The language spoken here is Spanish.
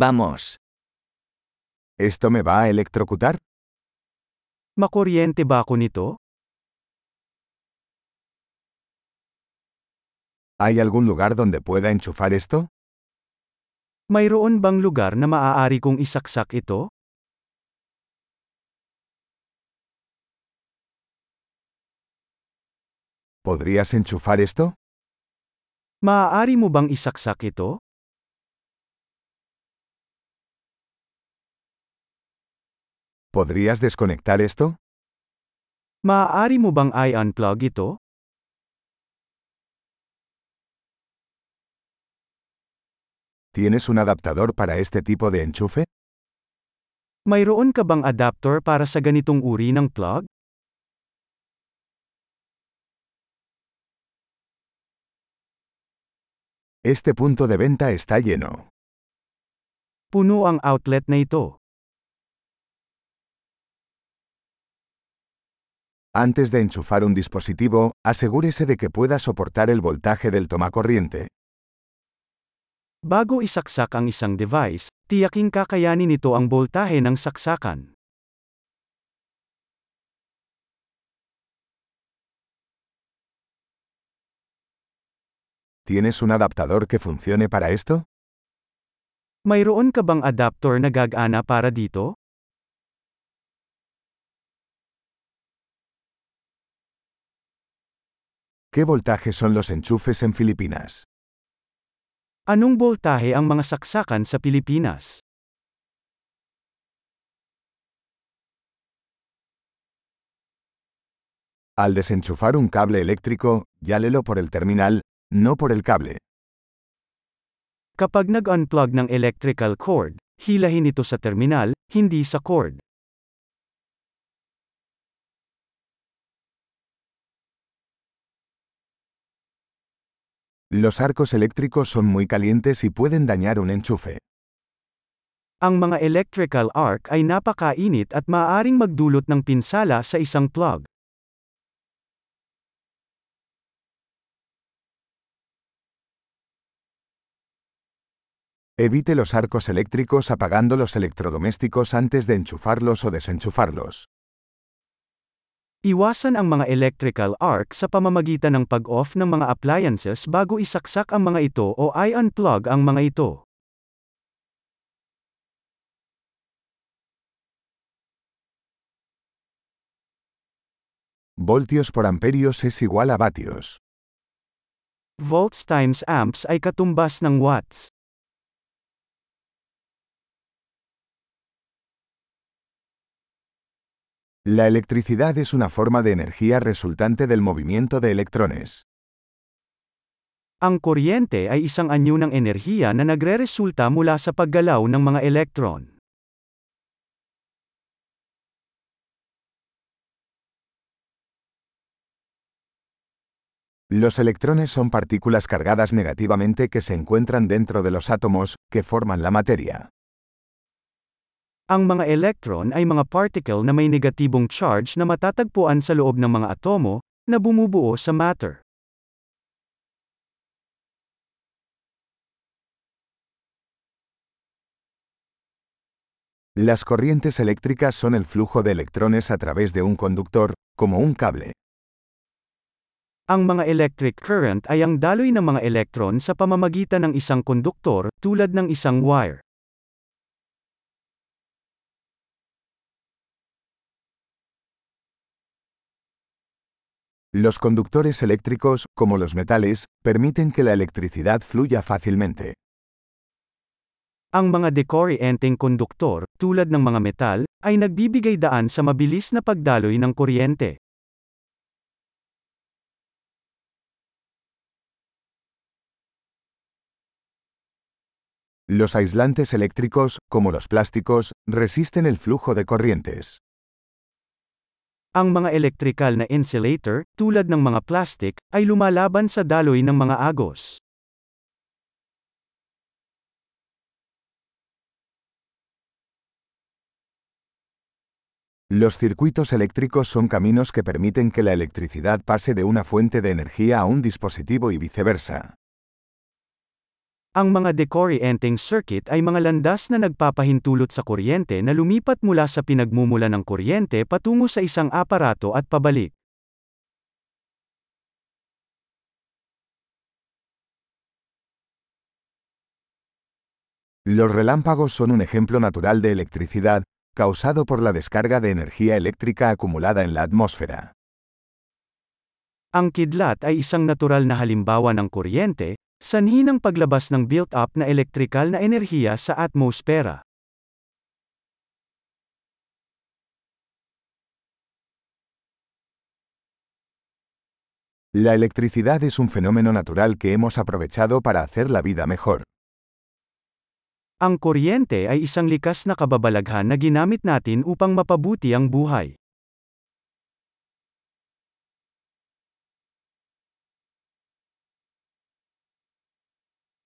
Vamos. ¿Esto me va a electrocutar? Makuryente ba ako nito? ¿Hay algún lugar donde pueda enchufar esto? Mayroon bang lugar na maaari kong isaksak ito? ¿Podrías enchufar esto? Maaari mo bang isaksak ito? ¿Podrías desconectar esto? Maaari mo bang i-unplug ito? ¿Tienes un adaptador para este tipo de enchufe? Mayroon ka bang adapter para sa ganitong uri ng plug? Este punto de venta está lleno. Puno ang outlet na ito. Antes de enchufar un dispositivo, asegúrese de que pueda soportar el voltaje del tomacorriente. Bago isaksak ang isang device, tiyaking kakayanin nito ang boltahe ng saksakan. ¿Tienes un adaptador que funcione para esto? Mayroon ka bang adapter na gagana para dito? ¿Qué voltaje son los enchufes en Filipinas? Anong boltahe ang mga saksakan sa Pilipinas? Al desenchufar un cable eléctrico, llálelo por el terminal, no por el cable. Kapag nag-unplug ng electrical cord, hilahin ito sa terminal, hindi sa cord. Los arcos eléctricos son muy calientes y pueden dañar un enchufe. Ang mga electrical arc ay napakainit at maaaring magdulot ng pinsala sa isang plug. Evite los arcos eléctricos apagando los electrodomésticos antes de enchufarlos o desenchufarlos. Iwasan ang mga electrical arc sa pamamagitan ng pag-off ng mga appliances bago isaksak ang mga ito o i-unplug ang mga ito. Voltios por amperios es igual a vatios. Volts times amps ay katumbas ng watts. La electricidad es una forma de energía resultante del movimiento de electrones. Ang kuryente ay isang anyo ng enerhiya na nagreresulta mula sa paggalaw ng mga elektron. Los electrones son partículas cargadas negativamente que se encuentran dentro de los átomos, que forman la materia. Ang mga electron ay mga particle na may negatibong charge na matatagpuan sa loob ng mga atomo, na bumubuo sa matter. Las corrientes eléctricas son el flujo de electrones a través de un conductor, como un cable. Ang mga electric current ay ang daloy ng mga electron sa pamamagitan ng isang konduktor, tulad ng isang wire. Los conductores eléctricos, como los metales, permiten que la electricidad fluya fácilmente. Ang mga konduktor, tulad ng mga metal, ay nagbibigay daan sa mabilis na pagdaloy ng kuryente. Los aislantes eléctricos, como los plásticos, resisten el flujo de corrientes. Ang mga electrical na insulator, tulad ng mga plastic, ay lumalaban sa daloy ng mga agos. Los circuitos eléctricos son caminos que permiten que la electricidad pase de una fuente de energía a un dispositivo y viceversa. Ang mga decorrienting circuit ay mga landas na nagpapahintulot sa kuryente na lumipat mula sa pinagmumula ng kuryente patungo sa isang aparato at pabalik. Los relámpagos son un ejemplo natural de electricidad, causado por la descarga de energía eléctrica acumulada en la atmósfera. Ang kidlat ay isang natural na halimbawa ng kuryente, sanhi ng paglabas ng built-up na elektrikal na enerhiya sa atmosfera. La electricidad es un fenómeno natural que hemos aprovechado para hacer la vida mejor. Ang kuryente ay isang likas na kababalaghan na ginamit natin upang mapabuti ang buhay.